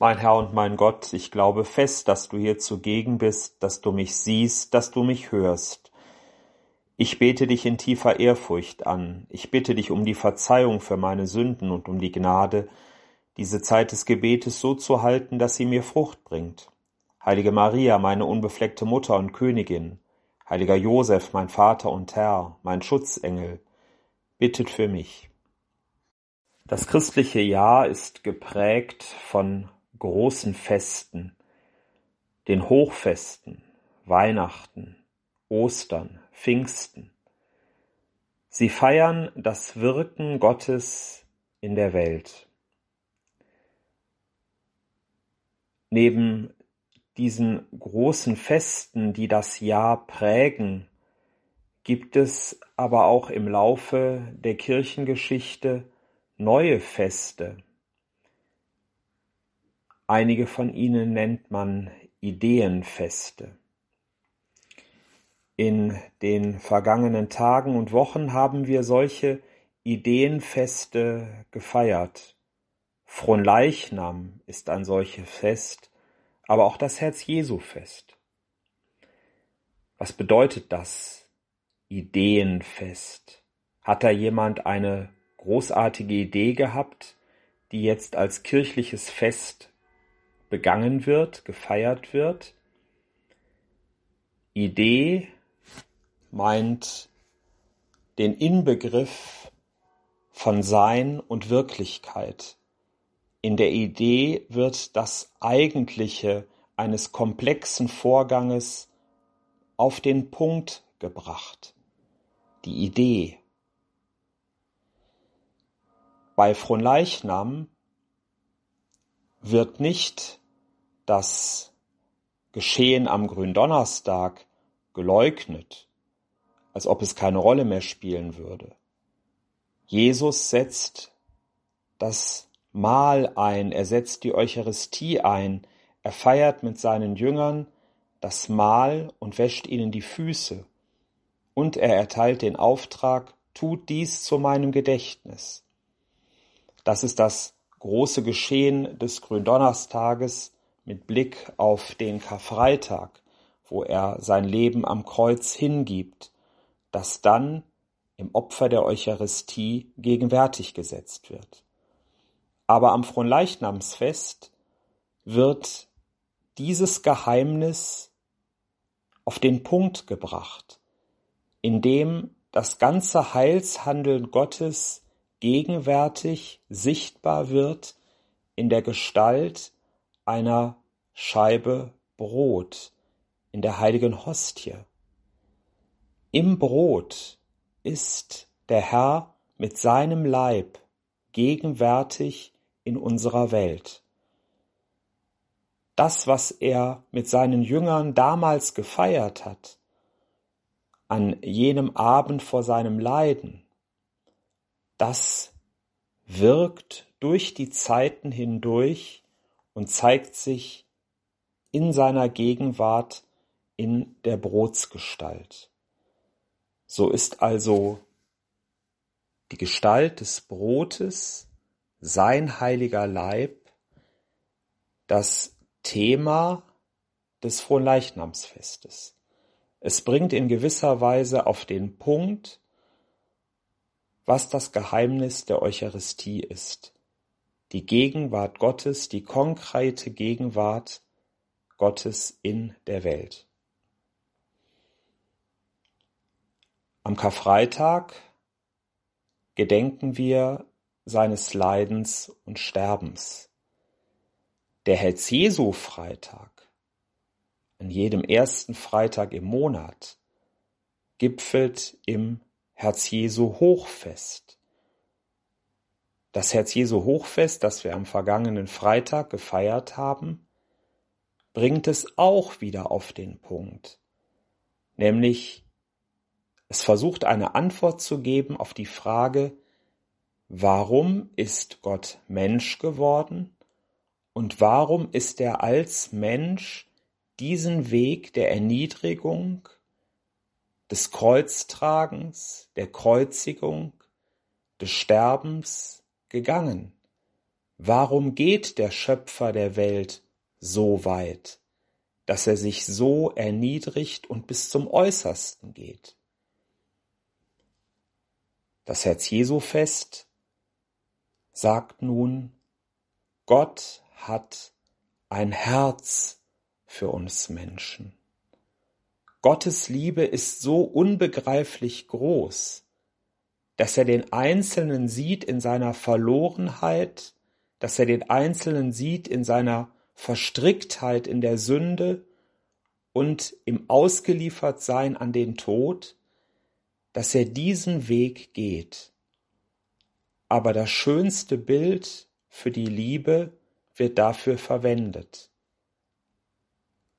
Mein Herr und mein Gott, ich glaube fest, dass du hier zugegen bist, dass du mich siehst, dass du mich hörst. Ich bete dich in tiefer Ehrfurcht an. Ich bitte dich um die Verzeihung für meine Sünden und um die Gnade, diese Zeit des Gebetes so zu halten, dass sie mir Frucht bringt. Heilige Maria, meine unbefleckte Mutter und Königin, heiliger Josef, mein Vater und Herr, mein Schutzengel, bittet für mich. Das christliche Jahr ist geprägt von großen Festen, den Hochfesten, Weihnachten, Ostern, Pfingsten. Sie feiern das Wirken Gottes in der Welt. Neben diesen großen Festen, die das Jahr prägen, gibt es aber auch im Laufe der Kirchengeschichte neue Feste, Einige von ihnen nennt man Ideenfeste. In den vergangenen Tagen und Wochen haben wir solche Ideenfeste gefeiert. Fronleichnam ist ein solches Fest, aber auch das Herz-Jesu-Fest. Was bedeutet das Ideenfest? Hat da jemand eine großartige Idee gehabt, die jetzt als kirchliches Fest begangen wird, gefeiert wird. Idee meint den Inbegriff von Sein und Wirklichkeit. In der Idee wird das Eigentliche eines komplexen Vorganges auf den Punkt gebracht. Die Idee. Bei Fronleichnam wird nicht das Geschehen am Gründonnerstag geleugnet, als ob es keine Rolle mehr spielen würde. Jesus setzt das Mahl ein, er setzt die Eucharistie ein, er feiert mit seinen Jüngern das Mahl und wäscht ihnen die Füße, und er erteilt den Auftrag, tut dies zu meinem Gedächtnis. Das ist das große Geschehen des Gründonnerstages mit Blick auf den Karfreitag, wo er sein Leben am Kreuz hingibt, das dann im Opfer der Eucharistie gegenwärtig gesetzt wird. Aber am Fronleichnamsfest wird dieses Geheimnis auf den Punkt gebracht, indem das ganze Heilshandeln Gottes gegenwärtig sichtbar wird in der Gestalt einer Scheibe Brot, in der heiligen Hostie. Im Brot ist der Herr mit seinem Leib gegenwärtig in unserer Welt. Das, was er mit seinen Jüngern damals gefeiert hat, an jenem Abend vor seinem Leiden, das wirkt durch die Zeiten hindurch und zeigt sich in seiner Gegenwart in der Brotsgestalt. So ist also die Gestalt des Brotes, sein heiliger Leib, das Thema des Fronleichnamsfestes. Es bringt in gewisser Weise auf den Punkt, was das Geheimnis der Eucharistie ist. Die Gegenwart Gottes, die konkrete Gegenwart Gottes in der Welt. Am Karfreitag gedenken wir seines Leidens und Sterbens. Der Herz-Jesu-Freitag, an jedem ersten Freitag im Monat, gipfelt im Herz Jesu Hochfest, Das Herz Jesu Hochfest, das wir am vergangenen Freitag gefeiert haben, bringt es auch wieder auf den Punkt. Nämlich, es versucht eine Antwort zu geben auf die Frage, warum ist Gott Mensch geworden und warum ist er als Mensch diesen Weg der Erniedrigung, des Kreuztragens, der Kreuzigung, des Sterbens gegangen? Warum geht der Schöpfer der Welt so weit, dass er sich so erniedrigt und bis zum Äußersten geht? Das Herz Jesu Fest sagt nun, Gott hat ein Herz für uns Menschen. Gottes Liebe ist so unbegreiflich groß, dass er den Einzelnen sieht in seiner Verlorenheit, dass er den Einzelnen sieht in seiner Verstricktheit in der Sünde und im Ausgeliefertsein an den Tod, dass er diesen Weg geht. Aber das schönste Bild für die Liebe wird dafür verwendet.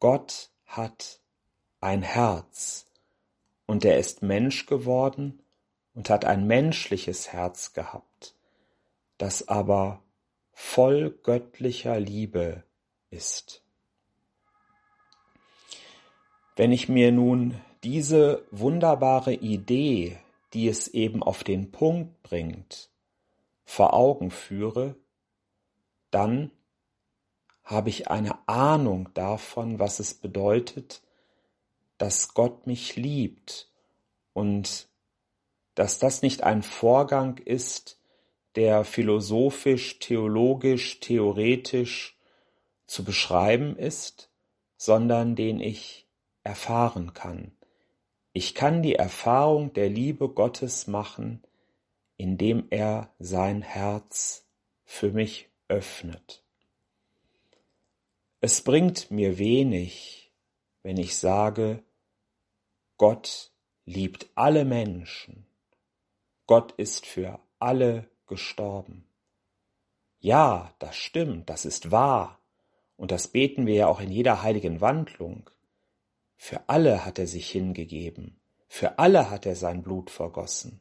Gott hat ein Herz und er ist Mensch geworden und hat ein menschliches Herz gehabt, das aber voll göttlicher Liebe ist. Wenn ich mir nun diese wunderbare Idee, die es eben auf den Punkt bringt, vor Augen führe, dann habe ich eine Ahnung davon, was es bedeutet, dass Gott mich liebt und dass das nicht ein Vorgang ist, der philosophisch, theologisch, theoretisch zu beschreiben ist, sondern den ich erfahren kann. Ich kann die Erfahrung der Liebe Gottes machen, indem er sein Herz für mich öffnet. Es bringt mir wenig, wenn ich sage, Gott liebt alle Menschen. Gott ist für alle gestorben. Ja, das stimmt, das ist wahr. Und das beten wir ja auch in jeder heiligen Wandlung. Für alle hat er sich hingegeben. Für alle hat er sein Blut vergossen.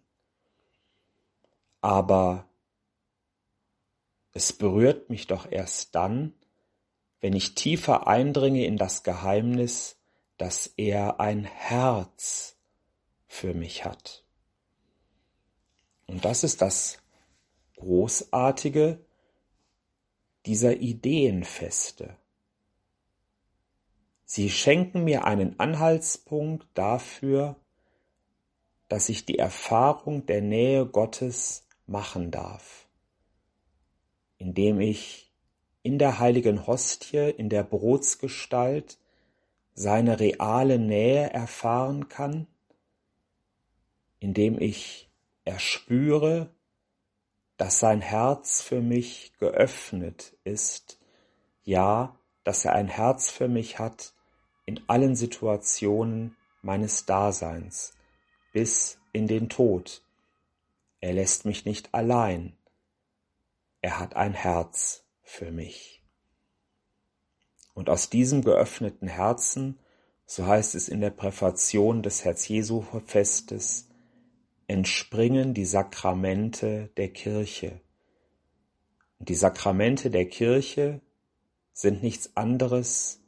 Aber es berührt mich doch erst dann, wenn ich tiefer eindringe in das Geheimnis, dass er ein Herz für mich hat. Und das ist das Großartige dieser Ideenfeste. Sie schenken mir einen Anhaltspunkt dafür, dass ich die Erfahrung der Nähe Gottes machen darf, indem ich in der heiligen Hostie, in der Brotsgestalt, seine reale Nähe erfahren kann, indem ich erspüre, dass sein Herz für mich geöffnet ist, ja, dass er ein Herz für mich hat in allen Situationen meines Daseins, bis in den Tod. Er lässt mich nicht allein. Er hat ein Herz für mich. Und aus diesem geöffneten Herzen, so heißt es in der Präfation des Herz Jesu Festes, entspringen die Sakramente der Kirche. Und die Sakramente der Kirche sind nichts anderes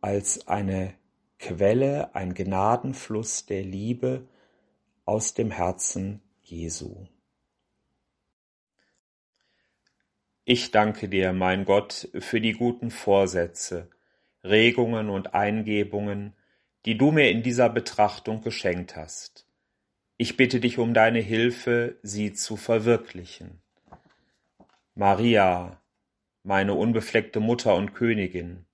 als eine Quelle, ein Gnadenfluss der Liebe aus dem Herzen Jesu. Ich danke dir, mein Gott, für die guten Vorsätze, Regungen und Eingebungen, die du mir in dieser Betrachtung geschenkt hast. Ich bitte dich um deine Hilfe, sie zu verwirklichen. Maria, meine unbefleckte Mutter und Königin,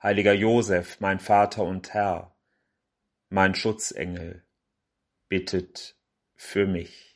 heiliger Josef, mein Vater und Herr, mein Schutzengel, bittet für mich.